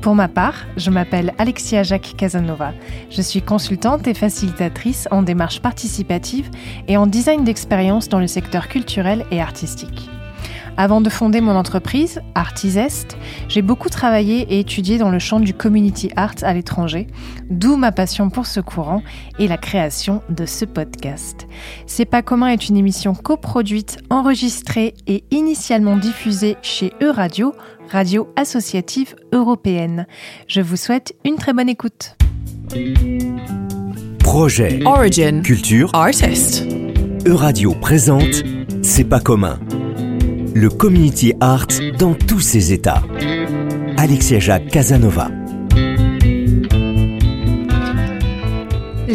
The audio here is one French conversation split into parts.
Pour ma part, je m'appelle Alexia Jacques Casanova. Je suis consultante et facilitatrice en démarche participative et en design d'expérience dans le secteur culturel et artistique. Avant de fonder mon entreprise, Artisest, j'ai beaucoup travaillé et étudié dans le champ du community art à l'étranger, d'où ma passion pour ce courant et la création de ce podcast. C'est pas commun est une émission coproduite, enregistrée et initialement diffusée chez E-Radio, radio associative européenne. Je vous souhaite une très bonne écoute. Projet Origin Culture Artist. E-Radio présente C'est pas commun. Le community art dans tous ses états. Alexia Jacques Casanova.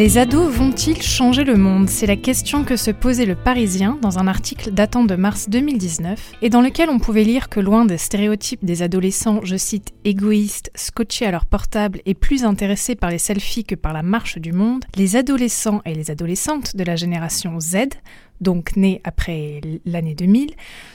Les ados vont-ils changer le monde? C'est la question que se posait le Parisien dans un article datant de mars 2019 et dans lequel on pouvait lire que loin des stéréotypes des adolescents, je cite, égoïstes, scotchés à leur portable et plus intéressés par les selfies que par la marche du monde, les adolescents et les adolescentes de la génération Z, donc nés après l'année 2000,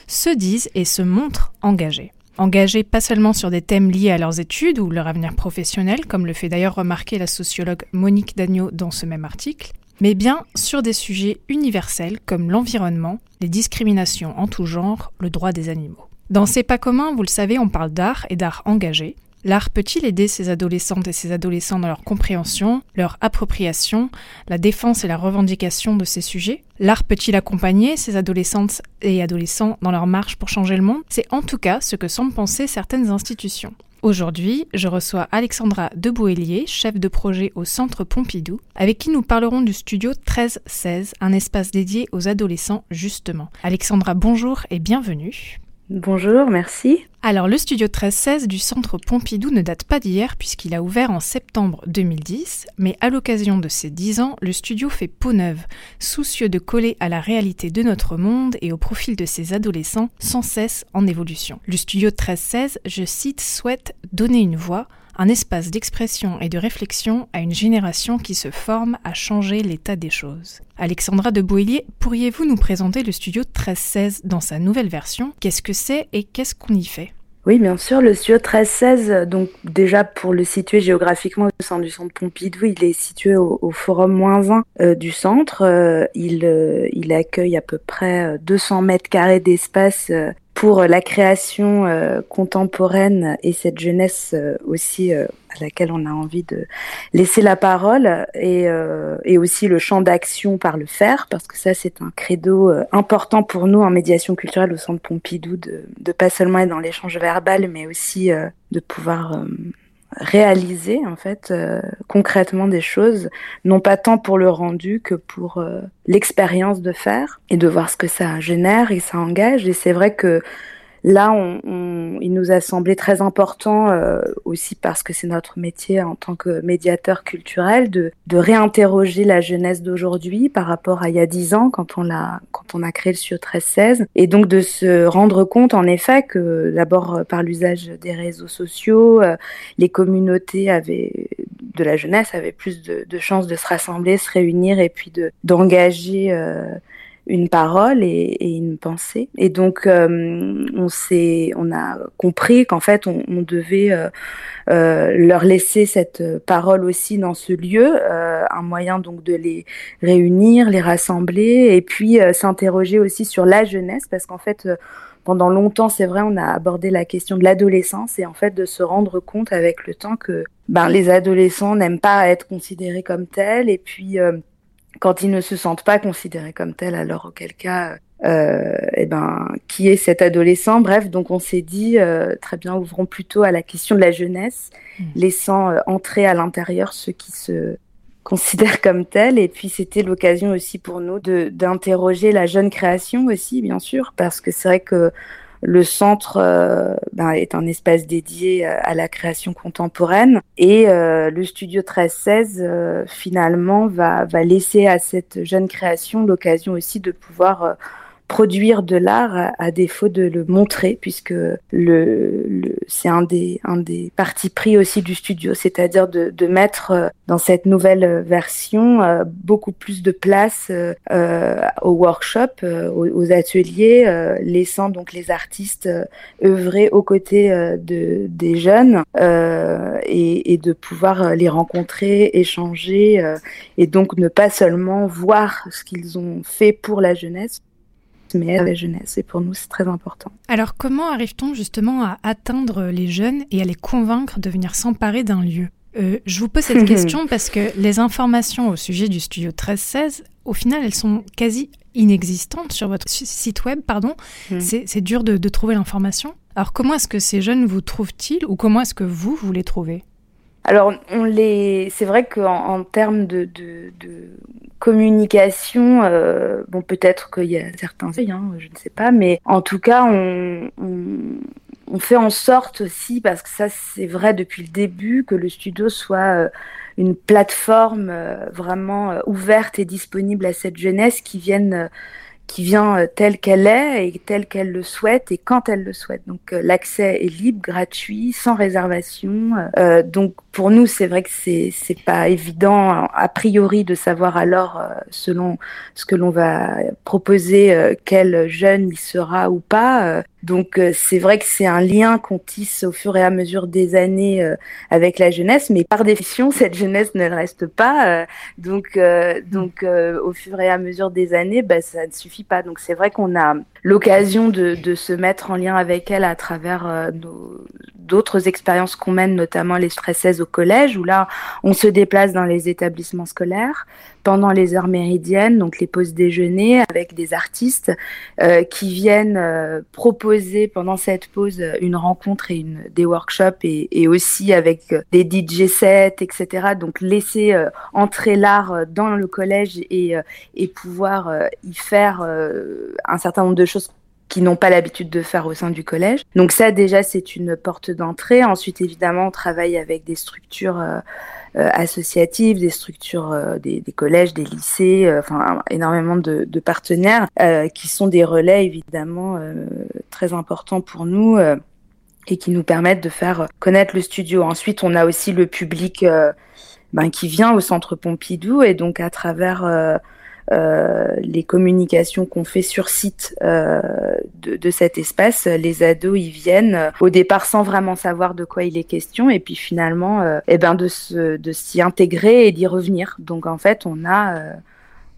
se disent et se montrent engagés engagés pas seulement sur des thèmes liés à leurs études ou leur avenir professionnel, comme le fait d'ailleurs remarquer la sociologue Monique Dagneau dans ce même article, mais bien sur des sujets universels comme l'environnement, les discriminations en tout genre, le droit des animaux. Dans ces pas communs, vous le savez, on parle d'art et d'art engagé, L'art peut-il aider ces adolescentes et ces adolescents dans leur compréhension, leur appropriation, la défense et la revendication de ces sujets? L'art peut-il accompagner ces adolescentes et adolescents dans leur marche pour changer le monde? C'est en tout cas ce que semblent penser certaines institutions. Aujourd'hui, je reçois Alexandra Debouélier, chef de projet au Centre Pompidou, avec qui nous parlerons du studio 1316, un espace dédié aux adolescents justement. Alexandra, bonjour et bienvenue. Bonjour, merci. Alors, le studio 1316 du Centre Pompidou ne date pas d'hier puisqu'il a ouvert en septembre 2010, mais à l'occasion de ses 10 ans, le studio fait peau neuve, soucieux de coller à la réalité de notre monde et au profil de ses adolescents sans cesse en évolution. Le studio 1316, je cite, souhaite donner une voix un espace d'expression et de réflexion à une génération qui se forme à changer l'état des choses. Alexandra de Boillier, pourriez-vous nous présenter le studio 1316 dans sa nouvelle version? Qu'est-ce que c'est et qu'est-ce qu'on y fait? Oui, bien sûr, le studio 1316, donc déjà pour le situer géographiquement au sein du centre Pompidou, il est situé au, forum moins 1 euh, du centre. Euh, il, euh, il accueille à peu près 200 mètres carrés d'espace pour la création euh, contemporaine et cette jeunesse euh, aussi euh, à laquelle on a envie de laisser la parole et, et aussi le champ d'action par le faire parce que ça c'est un credo important pour nous en médiation culturelle au Centre Pompidou de, de pas seulement être dans l'échange verbal mais aussi de pouvoir réaliser en fait euh, concrètement des choses, non pas tant pour le rendu que pour euh, l'expérience de faire et de voir ce que ça génère et ça engage. Et c'est vrai que Là, on, il nous a semblé très important, euh, aussi parce que c'est notre métier en tant que médiateur culturel, de, de réinterroger la jeunesse d'aujourd'hui par rapport à il y a dix ans, quand on, a, quand on a créé le SIO 1316, et donc de se rendre compte, en effet, que d'abord par l'usage des réseaux sociaux, euh, les communautés avaient de la jeunesse avaient plus de, de chances de se rassembler, se réunir et puis de d'engager euh, une parole et, une pensée. Et donc, euh, on s'est, on a compris qu'en fait, on, devait euh, euh, leur laisser cette parole aussi dans ce lieu, un moyen donc de les réunir, les rassembler, et puis s'interroger aussi sur la jeunesse, parce qu'en fait, pendant longtemps, c'est vrai, on a abordé la question de l'adolescence et en fait de se rendre compte avec le temps que ben, les adolescents n'aiment pas être considérés comme tels et puis quand ils ne se sentent pas considérés comme tels, alors auquel cas, euh, eh ben, qui est cet adolescent? Bref, donc on s'est dit, euh, très bien, ouvrons plutôt à la question de la jeunesse, mmh. laissant euh, entrer à l'intérieur ceux qui se considèrent comme tels. Et puis c'était l'occasion aussi pour nous d'interroger la jeune création aussi, bien sûr, parce que c'est vrai que le centre ben, est un espace dédié à la création contemporaine. Et le studio 1316 finalement va, va laisser à cette jeune création l'occasion aussi de pouvoir produire de l'art à, défaut de le montrer, puisque le, le c'est un des, un des partis pris aussi du studio, c'est-à-dire de, de, mettre euh, dans cette nouvelle version euh, beaucoup plus de place euh, aux workshops, aux, ateliers, laissant donc les artistes œuvrer aux côtés de, des jeunes et, et, de pouvoir les rencontrer, échanger et donc ne pas seulement voir ce qu'ils ont fait pour la jeunesse, mais à la jeunesse. Et pour nous, c'est très important. Alors, comment arrive-t-on justement à atteindre les jeunes et à les convaincre de venir s'emparer d'un lieu? Euh, Je vous pose cette question parce que les informations au sujet du studio 1316, au final, elles sont quasi inexistantes sur votre site web. Pardon. Hmm. C'est dur de, de trouver l'information. Alors, comment est-ce que ces jeunes vous trouvent-ils ou comment est-ce que vous, vous les trouvez? Alors, on les, c'est vrai qu'en en termes de, communication, euh, bon, peut-être qu'il y a certains, hein, je ne sais pas, mais en tout cas, on, fait en sorte aussi, parce que ça, c'est vrai depuis le début, que le studio soit euh, une plateforme euh, vraiment ouverte et disponible à cette jeunesse qui vienne qui vient euh, telle qu'elle est et telle qu'elle le souhaite et quand elle le souhaite. Donc euh, l'accès est libre, gratuit, sans réservation. Euh, donc pour nous, c'est vrai que c'est c'est pas évident a priori de savoir alors selon ce que l'on va proposer quel jeune il sera ou pas. Donc c'est vrai que c'est un lien qu'on tisse au fur et à mesure des années avec la jeunesse, mais par définition cette jeunesse ne reste pas. donc donc au fur et à mesure des années, bah, ça ne suffit pas. Donc c'est vrai qu'on a l'occasion de, de, se mettre en lien avec elle à travers euh, d'autres expériences qu'on mène, notamment les stress au collège, où là, on se déplace dans les établissements scolaires pendant les heures méridiennes, donc les pauses déjeuner, avec des artistes euh, qui viennent euh, proposer pendant cette pause une rencontre et une, des workshops et, et aussi avec des DJ sets, etc. Donc laisser entrer l'art dans le collège et, et pouvoir y faire un certain nombre de choses qui n'ont pas l'habitude de faire au sein du collège. Donc ça déjà c'est une porte d'entrée. Ensuite évidemment on travaille avec des structures euh, euh, associatives, des structures euh, des, collèges, des lycées, enfin énormément de, partenaires qui sont des relais évidemment très importants pour nous et qui nous permettent de faire connaître le studio. Ensuite on a aussi le public ben, qui vient au centre Pompidou et donc à travers les communications qu'on fait sur site euh, de, de, cet espace, les ados ils viennent euh, au départ sans vraiment savoir de quoi il est question et puis finalement euh, eh ben de se, de s'y intégrer et d'y revenir. Donc en fait on a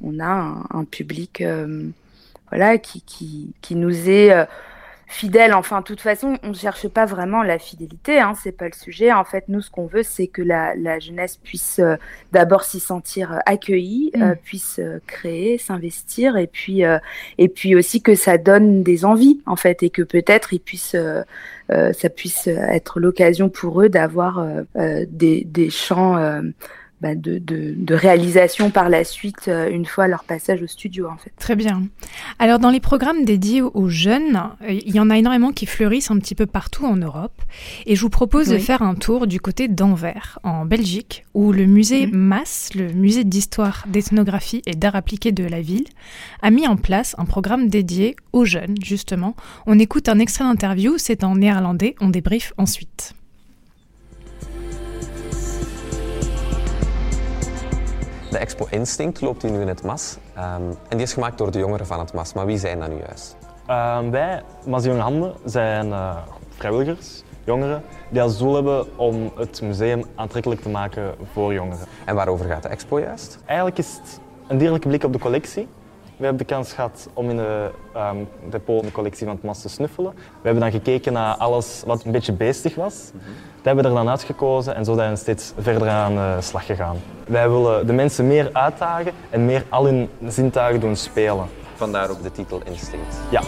on a un, un public voilà qui, qui, qui nous est fidèle. Enfin, de toute façon, on ne cherche pas vraiment la fidélité, hein, c'est pas le sujet. En fait, nous, ce qu'on veut, c'est que la, la, jeunesse puisse euh, d'abord s'y sentir euh, accueillie, euh, mm. puisse créer, s'investir, et puis et puis aussi que ça donne des envies, en fait, et que peut-être ils puissent ça puisse être l'occasion pour eux d'avoir des, des champs bah, de, de, de, réalisation par la suite euh, une fois leur passage au studio en fait. Très bien. Alors dans les programmes dédiés aux jeunes, euh, il y en a énormément qui fleurissent un petit peu partout en Europe et je vous propose de faire un tour du côté d'Anvers en Belgique où le musée mhm. MAS, le musée d'histoire, d'ethnographie et d'art appliqué de la ville, a mis en place un programme dédié aux jeunes justement. On écoute un extrait d'interview, c'est en néerlandais, on débriefe ensuite. Expo Instinct loopt hier nu in het MAS. Um, en die is gemaakt door de jongeren van het MAS. Maar wie zijn dat nu juist? Uh, wij, MAS Jonge Handen, zijn uh, vrijwilligers, jongeren, die als doel hebben om het museum aantrekkelijk te maken voor jongeren. En waarover gaat de expo juist? Eigenlijk is het een dierlijke blik op de collectie. We hebben de kans gehad om in de um, depot de collectie van het MAS te snuffelen. We hebben dan gekeken naar alles wat een beetje beestig was. Mm -hmm. Dat hebben we er dan uitgekozen en zo zijn we steeds verder aan de slag gegaan. Wij willen de mensen meer uitdagen en meer al hun zintuigen doen spelen. Vandaar ook de titel Instinct. Ja.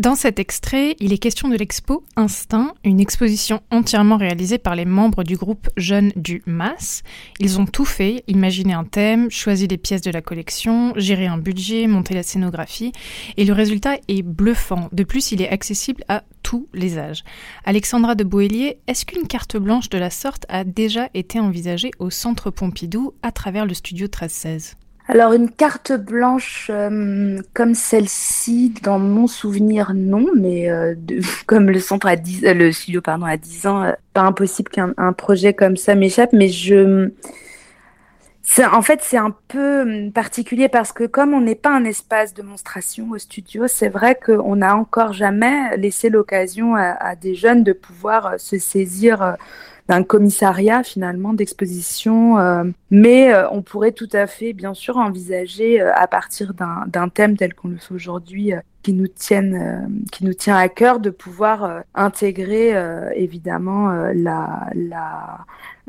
Dans cet extrait, il est question de l'expo Instinct, une exposition entièrement réalisée par les membres du groupe Jeunes du MAS. Ils ont tout fait, imaginé un thème, choisi les pièces de la collection, géré un budget, monté la scénographie, et le résultat est bluffant. De plus, il est accessible à tous les âges. Alexandra de Boélier, est-ce qu'une carte blanche de la sorte a déjà été envisagée au Centre Pompidou à travers le studio 1316 alors une carte blanche euh, comme celle-ci, dans mon souvenir, non, mais euh, comme le centre à 10, euh, le studio pardon à 10 ans, pas impossible qu'un projet comme ça m'échappe, mais je en fait, c'est un peu particulier parce que comme on n'est pas un espace de monstration au studio, c'est vrai qu'on n'a encore jamais laissé l'occasion à, des jeunes de pouvoir se saisir d'un commissariat finalement d'exposition. Euh, mais euh, on pourrait tout à fait, bien sûr, envisager euh, à partir d'un thème tel qu'on le fait aujourd'hui, qui nous tienne, qui nous tient à cœur, de pouvoir intégrer évidemment la, la,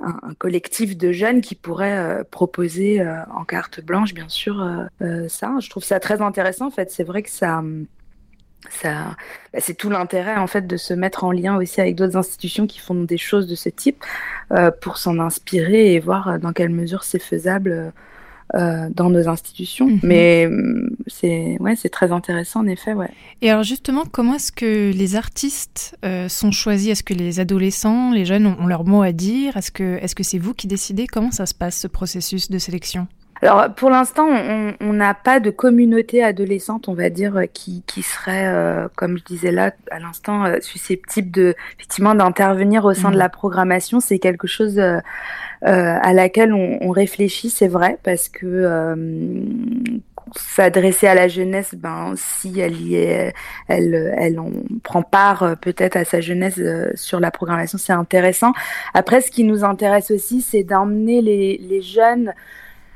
un, collectif de jeunes qui pourrait proposer en carte blanche, bien sûr, ça. Je trouve ça très intéressant. En fait, c'est vrai que ça ça, bah, c'est tout l'intérêt en fait de se mettre en lien aussi avec d'autres institutions qui font des choses de ce type euh, pour s'en inspirer et voir euh, dans quelle mesure c'est faisable euh, dans nos institutions. Mhm. Mais mm, c'est ouais, c'est très intéressant en effet. Ouais. Et alors justement, comment est-ce que les artistes sont choisis? Est-ce que les adolescents, les jeunes ont, ont leur mot à dire? Est-ce que est-ce que c'est vous qui décidez? Comment ça se passe ce processus de sélection? Alors pour l'instant, on n'a pas de communauté adolescente, on va dire, euh, qui, qui serait, euh, comme je disais là à l'instant, euh, susceptible de effectivement d'intervenir au sein de mmh. la programmation. C'est quelque chose à laquelle on, on réfléchit, c'est vrai, parce que s'adresser à la jeunesse, ben si elle y est, elle, elle en prend part peut-être à sa jeunesse sur la programmation, c'est intéressant. Après, ce qui nous intéresse aussi, c'est d'emmener les, les jeunes euh,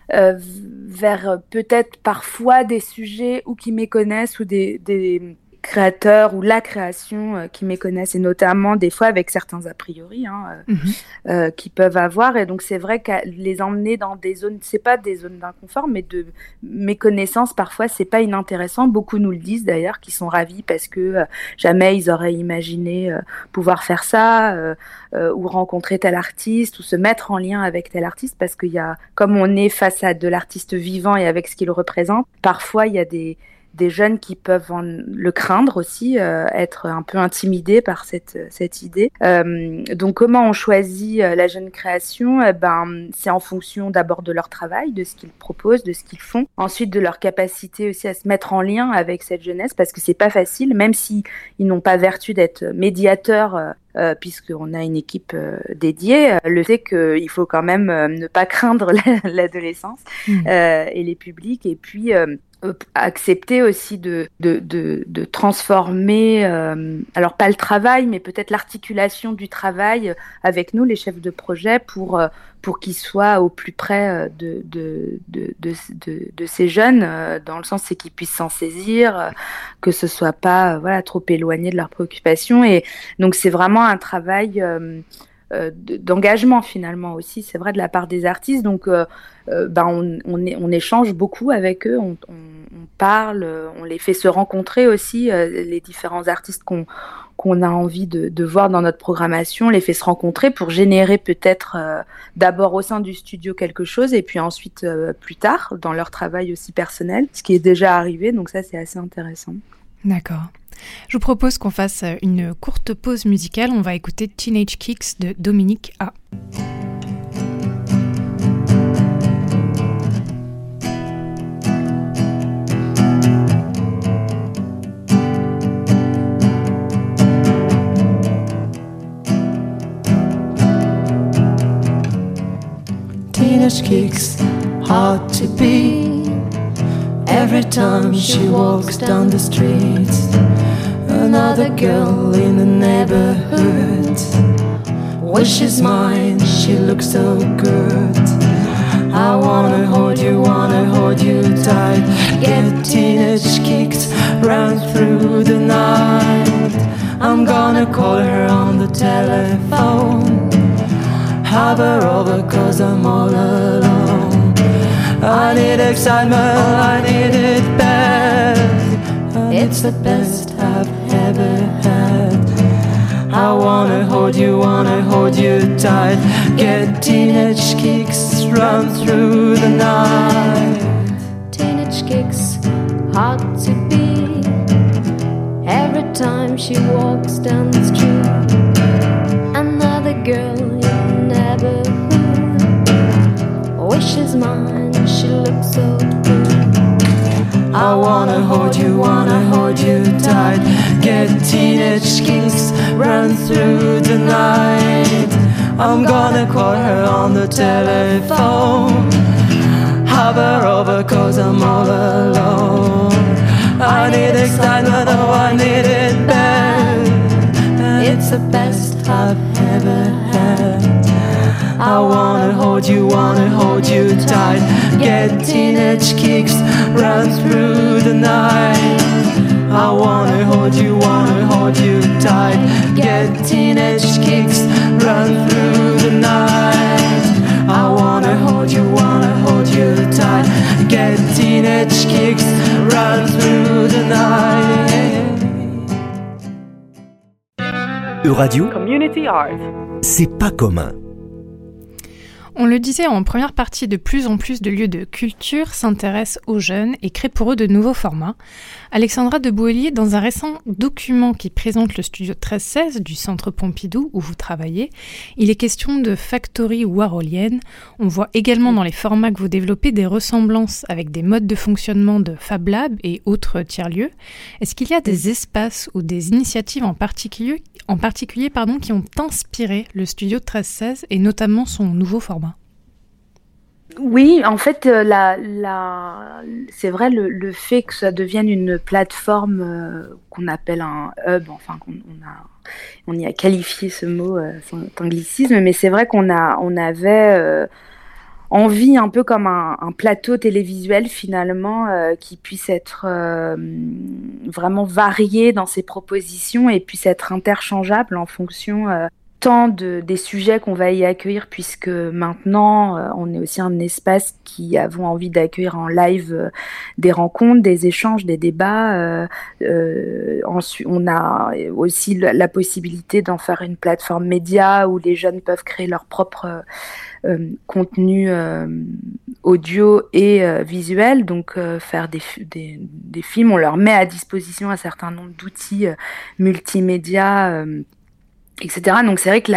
vers peut-être parfois des sujets ou qui méconnaissent ou des, des créateurs ou la création euh, qui méconnaissent et notamment des fois avec certains a priori hein, euh, mhm. euh, qui peuvent avoir et donc c'est vrai que les emmener dans des zones c'est pas des zones d'inconfort mais de méconnaissance parfois c'est pas inintéressant beaucoup nous le disent d'ailleurs qui sont ravis parce que jamais ils auraient imaginé pouvoir faire ça ou rencontrer tel artiste ou se mettre en lien avec tel artiste parce qu'il y a comme on est face à de l'artiste vivant et avec ce qu'il représente parfois il y a des des jeunes qui peuvent le craindre aussi, euh, être un peu intimidés par cette, cette idée. Euh, donc comment on choisit euh, la jeune création? Eh ben, C'est en fonction d'abord de leur travail, de ce qu'ils proposent, de ce qu'ils font, ensuite de leur capacité aussi à se mettre en lien avec cette jeunesse, parce que c'est pas facile, même si ils n'ont pas vertu d'être médiateurs euh, puisqu'on a une équipe euh, dédiée, le fait qu'il faut quand même ne pas craindre l'adolescence mmh. et les publics, et puis euh, accepter aussi de, transformer, euh, alors pas le travail, mais peut-être l'articulation du travail avec nous, les chefs de projet, pour, euh, pour qu'ils soient au plus près de, ces jeunes, dans le sens qu'ils puissent s'en saisir, que ce soit pas voilà trop éloigné de leurs préoccupations. Et donc c'est vraiment un travail euh, d'engagement finalement aussi, c'est vrai de la part des artistes. Donc, euh, euh, ben on, on, échange beaucoup avec eux, on, parle, on les fait se rencontrer aussi, les différents artistes qu'on a envie de, de, voir dans notre programmation, les fait se rencontrer pour générer peut-être d'abord au sein du studio quelque chose et puis ensuite plus tard dans leur travail aussi personnel, ce qui est déjà arrivé. Donc ça, c'est assez intéressant. D'accord. Je vous propose qu'on fasse une courte pause musicale. On va écouter Teenage Kicks de Dominique A. Teenage Kicks, hard to be. Every time she walks down the streets, another girl in the neighborhood. When she's mine, she looks so good. I wanna hold you, wanna hold you tight. Get teenage kicks, run through the night. I'm gonna call her on the telephone. Have her over, cause I'm all alone. I need excitement, I need it bad. It's the best I've had. wanna hold you, wanna hold you tight. Get teenage kicks, run through the night. Teenage kicks, hard to beat. Every time she walks down the street, another girl in neighborhood wishes mine. She looks so. I wanna hold you, wanna hold you tight. Get teenage kicks, run through the night. I'm gonna call her on the telephone. Have her over cause I'm all alone. I need excitement, oh I need it bad. It's the best I've ever had. I wanna hold you, wanna hold you tight. Get teenage kicks, run through the night. I wanna hold you, wanna hold you tight. Get teenage kicks, run through the night. I wanna hold you, wanna hold you tight. Get teenage kicks, run through the night. Euradio, Community Art. c'est pas commun. On le disait en première partie, de plus en plus de lieux de culture s'intéressent aux jeunes et créent pour eux de nouveaux formats. Alexandra de Bouilly, dans un récent document qui présente le studio 1316 du Centre Pompidou où vous travaillez, il est question de factory warholienne. On voit également dans les formats que vous développez des ressemblances avec des modes de fonctionnement de Fab Lab et autres tiers-lieux. Est-ce qu'il y a des espaces ou des initiatives en particulier, qui ont inspiré le studio 1316 et notamment son nouveau format? Oui, en fait, euh, la, la... c'est vrai le, le fait que ça devienne une plateforme euh, qu'on appelle un hub, enfin qu'on on a, on y a qualifié ce mot, euh, un anglicisme, mais c'est vrai qu'on a, on avait euh, envie un peu comme un, un plateau télévisuel finalement euh, qui puisse être euh, vraiment varié dans ses propositions et puisse être interchangeable en fonction des sujets qu'on va y accueillir puisque maintenant euh, on est aussi un espace qui avons envie d'accueillir en live euh, des rencontres, des échanges, des débats. Euh, on a aussi la, possibilité d'en faire une plateforme média où les jeunes peuvent créer leur propre contenu audio et visuel, donc faire des, fi- des, des films. On leur met à disposition un certain nombre d'outils multimédia. Etc. Donc c'est vrai que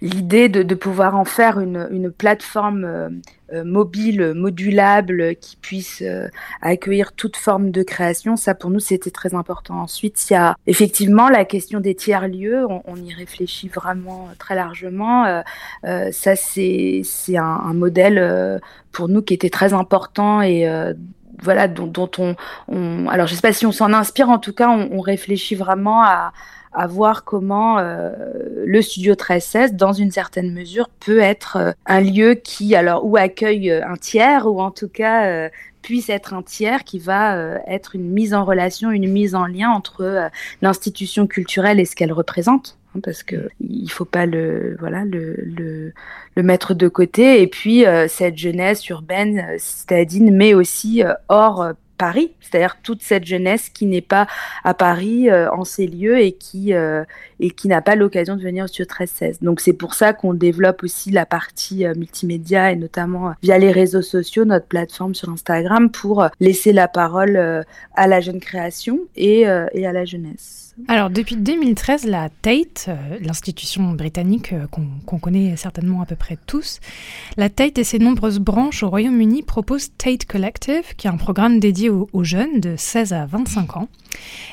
l'idée de, de pouvoir en faire une, une plateforme euh, euh, mobile, modulable, qui puisse euh, accueillir toute forme de création, ça pour nous c'était très important. Ensuite, il y a effectivement la question des tiers-lieux, on, on y réfléchit vraiment euh, très largement. Euh, euh, ça c'est un, un modèle pour nous qui était très important et voilà dont, dont on, on alors je sais pas si on s'en inspire en tout cas on, on réfléchit vraiment à à voir comment euh, le studio 1316, dans une certaine mesure, peut être euh, un lieu qui, alors, ou accueille euh, un tiers, ou en tout cas puisse être un tiers qui va être une mise en relation, une mise en lien entre l'institution culturelle et ce qu'elle représente. hein, Parce que il faut pas le voilà le, le, mettre de côté et puis cette jeunesse urbaine citadine mais aussi hors Paris, c'est-à-dire toute cette jeunesse qui n'est pas à Paris euh, en ces lieux et qui euh, et qui n'a pas l'occasion de venir au studio 1316. Donc c'est pour ça qu'on développe aussi la partie euh, multimédia et notamment euh, via les réseaux sociaux, notre plateforme sur Instagram pour euh, laisser la parole à la jeune création et, et à la jeunesse. Alors, depuis 2013, la Tate, euh, l'institution britannique euh, qu'on connaît certainement à peu près tous, la Tate et ses nombreuses branches au Royaume-Uni proposent Tate Collective, qui est un programme dédié aux jeunes de 16 à 25 ans.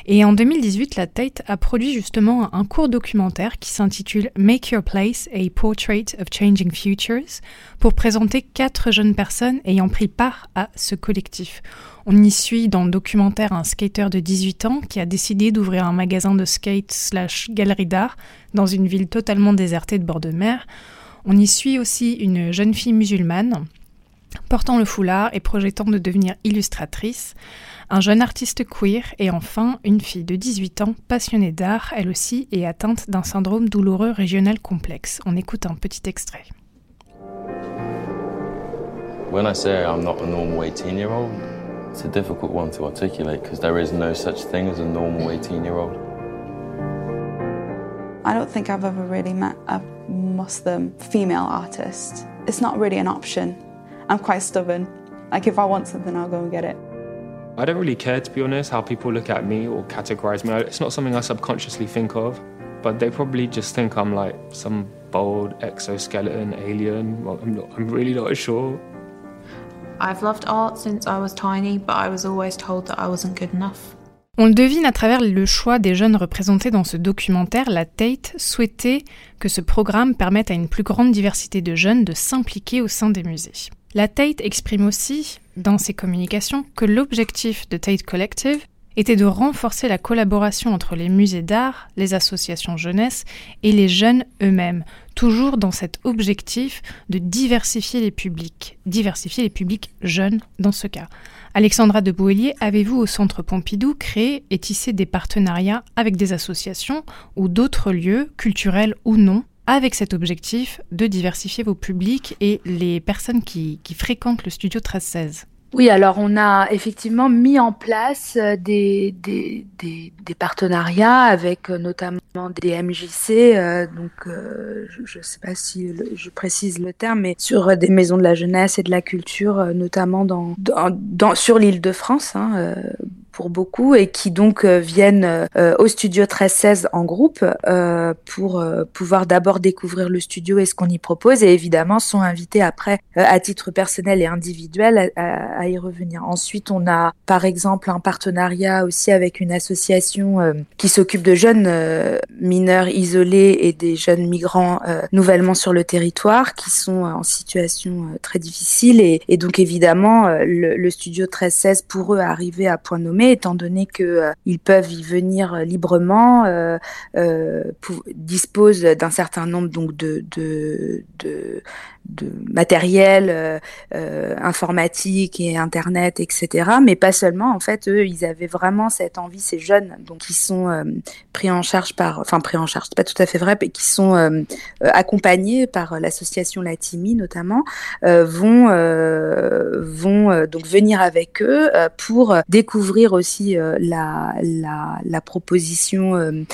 Et en 2018, la Tate a produit justement un court documentaire qui s'intitule Make Your Place, a Portrait of Changing Futures, pour présenter quatre jeunes personnes ayant pris part à ce collectif. On y suit dans le documentaire un skater de 18 ans qui a décidé d'ouvrir un magasin de skate slash galerie d'art dans une ville totalement désertée de bord de mer. On y suit aussi une jeune fille musulmane portant le foulard et projetant de devenir illustratrice, un jeune artiste queer et enfin une fille de 18 ans passionnée d'art, elle aussi, et atteinte d'un syndrome douloureux régional complexe. On écoute un petit extrait. When I say I'm not a normal 18 year old, it's a difficult one to articulate because there is no such thing as a normal 18 year old. I don't think I've ever really met a Muslim female artist. It's not really an option. I'm quite stubborn. Like if I want something, I'll go and get it. I don't really care, to be honest, how people look at me or categorize me. It's not something I subconsciously think of, but they probably just think I'm like some bold exoskeleton alien. Well, I'm, not, I'm really not sure. I've loved art since I was tiny, but I was always told that I wasn't good enough. On le devine à travers le choix des jeunes représentés dans ce documentaire, la Tate souhaitait que ce programme permette à une plus grande diversité de jeunes de s'impliquer au sein des musées. La Tate exprime aussi, dans ses communications, que l'objectif de Tate Collective était de renforcer la collaboration entre les musées d'art, les associations jeunesse et les jeunes eux-mêmes, toujours dans cet objectif de diversifier les publics, diversifier les publics jeunes dans ce cas. Alexandra de Boélier, avez-vous au Centre Pompidou créé et tissé des partenariats avec des associations ou d'autres lieux, culturels ou non, avec cet objectif de diversifier vos publics et les personnes qui, fréquentent le studio 1316 oui, alors on a effectivement mis en place euh, des, partenariats avec euh, notamment des MJC, euh, donc je ne sais pas si je précise le terme, mais sur des maisons de la jeunesse et de la culture, notamment dans sur l'île de France. Hein, pour beaucoup et qui donc euh, viennent euh, au studio 1316 en groupe euh, pour pouvoir d'abord découvrir le studio et ce qu'on y propose et évidemment sont invités après à titre personnel et individuel à, y revenir. Ensuite, on a par exemple un partenariat aussi avec une association qui s'occupe de jeunes mineurs isolés et des jeunes migrants nouvellement sur le territoire qui sont en situation très difficile et, donc évidemment le, le studio 1316 pour eux arriver à point nommé étant donné qu'ils euh, peuvent y venir euh, librement, euh, disposent d'un certain nombre donc de, de matériel euh, euh, informatique et internet etc mais pas seulement. En fait eux ils avaient vraiment cette envie ces jeunes donc qui sont euh, pris en charge par enfin pris en charge c'est pas tout à fait vrai mais qui sont euh, accompagnés par l'association Latimi notamment vont vont donc venir avec eux pour découvrir aussi la, la, la proposition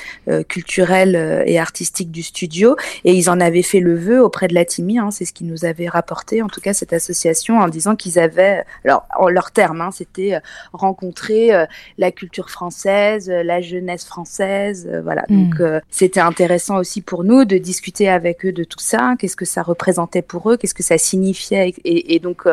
culturelle et artistique du studio. Et ils en avaient fait le vœu auprès de Latimi hein, c'est ce qui nous avait rapporté, en tout cas cette association, en disant qu'ils avaient, alors en leurs termes, hein, c'était euh, rencontrer euh, la culture française, euh, la jeunesse française, voilà. Mm. Donc c'était intéressant aussi pour nous de discuter avec eux de tout ça, qu'est-ce que ça représentait pour eux, qu'est-ce que ça signifiait, et, et donc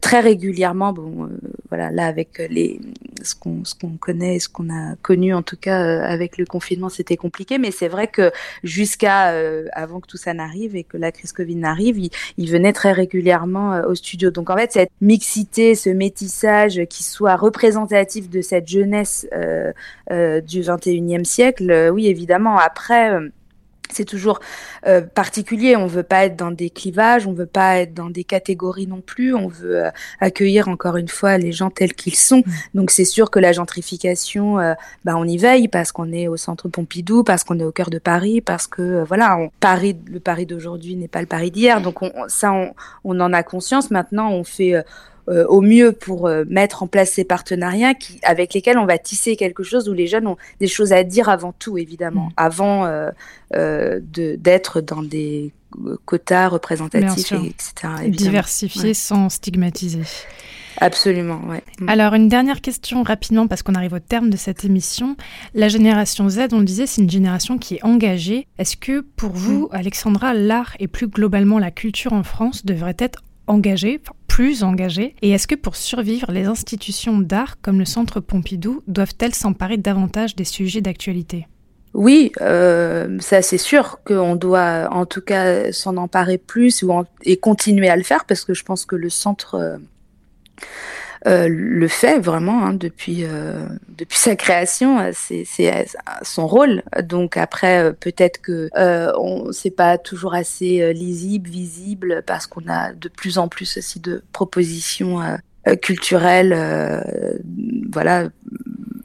très régulièrement, bon, voilà, là avec les ce qu'on ce qu'on connaît, ce qu'on a connu en tout cas avec le confinement, c'était compliqué, mais c'est vrai que jusqu'à avant que tout ça n'arrive et que la crise Covid n'arrive, il, venait très régulièrement euh, au studio. Donc en fait, cette mixité, ce métissage qui soit représentatif de cette jeunesse euh, euh, du 21e siècle, oui, évidemment. Après c'est toujours euh, particulier. On veut pas être dans des clivages, on veut pas être dans des catégories non plus. On veut euh, accueillir encore une fois les gens tels qu'ils sont. Mmh. Donc c'est sûr que la gentrification, euh, bah, on y veille parce qu'on est au centre Pompidou, parce qu'on est au cœur de Paris, parce que voilà, on, Paris, le Paris d'aujourd'hui n'est pas le Paris d'hier. Donc on, ça, on, on, en a conscience. Maintenant, on fait euh, au mieux pour euh, mettre en place ces partenariats qui, avec lesquels on va tisser quelque chose où les jeunes ont des choses à dire avant tout, évidemment, mmh. avant euh, d'être dans des quotas représentatifs, etc. Évidemment. Diversifier sans stigmatiser. Absolument, ouais. Mmh. Alors, une dernière question rapidement, parce qu'on arrive au terme de cette émission. La génération Z, on le disait, c'est une génération qui est engagée. Est-ce que pour vous, mmh. Alexandra, l'art et plus globalement la culture en France devrait être engagée, plus Et est-ce que pour survivre, les institutions d'art comme le Centre Pompidou doivent-elles s'emparer davantage des sujets d'actualité? Oui, euh, ça c'est sûr qu'on doit en tout cas s'en emparer plus ou et continuer à le faire parce que je pense que le centre euh, le fait vraiment hein, depuis euh, depuis sa création. Euh, c'est son rôle. Donc après, peut-être que on c'est pas toujours assez lisible, visible, parce qu'on a de plus en plus aussi de propositions culturelles, voilà,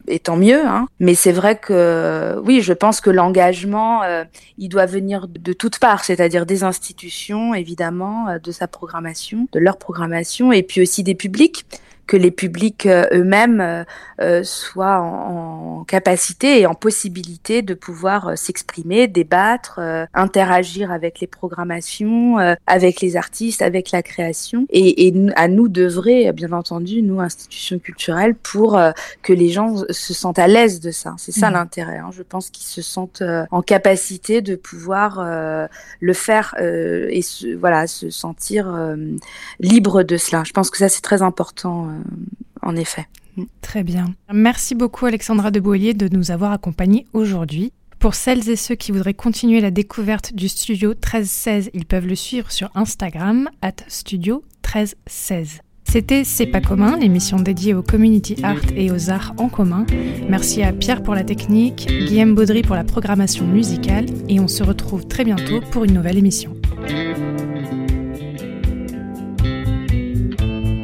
et tant mieux. Hein. Mais c'est vrai que oui, je pense que l'engagement, il doit venir de toutes parts, c'est-à-dire des institutions, évidemment, de sa programmation, de leur programmation, et puis aussi des publics que les publics euh, eux-mêmes euh, euh, soient en, en capacité et en possibilité de pouvoir s'exprimer, débattre, euh, interagir avec les programmations, euh, avec les artistes, avec la création, et, et à nous d'œuvrer, bien entendu, nous institutions culturelles, pour que les gens se sentent à l'aise de ça. C'est ça Mhm. l'intérêt. hein. Je pense qu'ils se sentent euh, en capacité de pouvoir euh, le faire euh, et se, voilà se sentir euh, libre de cela. Je pense que ça c'est très important, en effet. Très bien. Merci beaucoup Alexandra de de nous avoir accompagnés aujourd'hui. Pour celles et ceux qui voudraient continuer la découverte du studio 1316, ils peuvent le suivre sur Instagram, at studio 1316. C'était C'est pas commun, l'émission dédiée au community art et aux arts en commun. Merci à Pierre pour la technique, Guillaume Baudry pour la programmation musicale, et on se retrouve très bientôt pour une nouvelle émission.